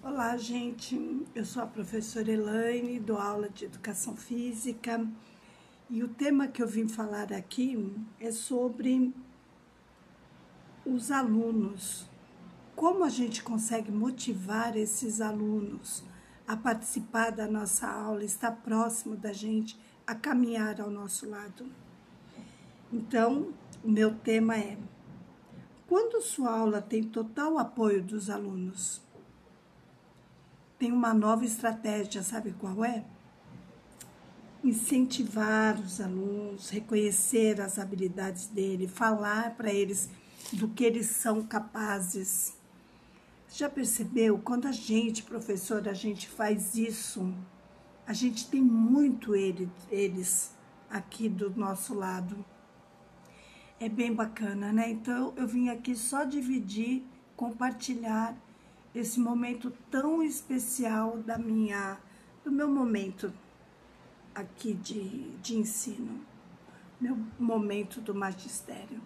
Olá, gente. Eu sou a professora Elaine, dou aula de educação física e o tema que eu vim falar aqui é sobre os alunos. Como a gente consegue motivar esses alunos a participar da nossa aula, estar próximo da gente, a caminhar ao nosso lado? Então, o meu tema é: quando sua aula tem total apoio dos alunos? Tem uma nova estratégia, sabe qual é? Incentivar os alunos, reconhecer as habilidades dele, falar para eles do que eles são capazes. Já percebeu? Quando a gente, professora, a gente faz isso, a gente tem muito ele, eles aqui do nosso lado. É bem bacana, né? Então, eu vim aqui só dividir, compartilhar esse momento tão especial da minha, do meu momento aqui de, de ensino, meu momento do magistério.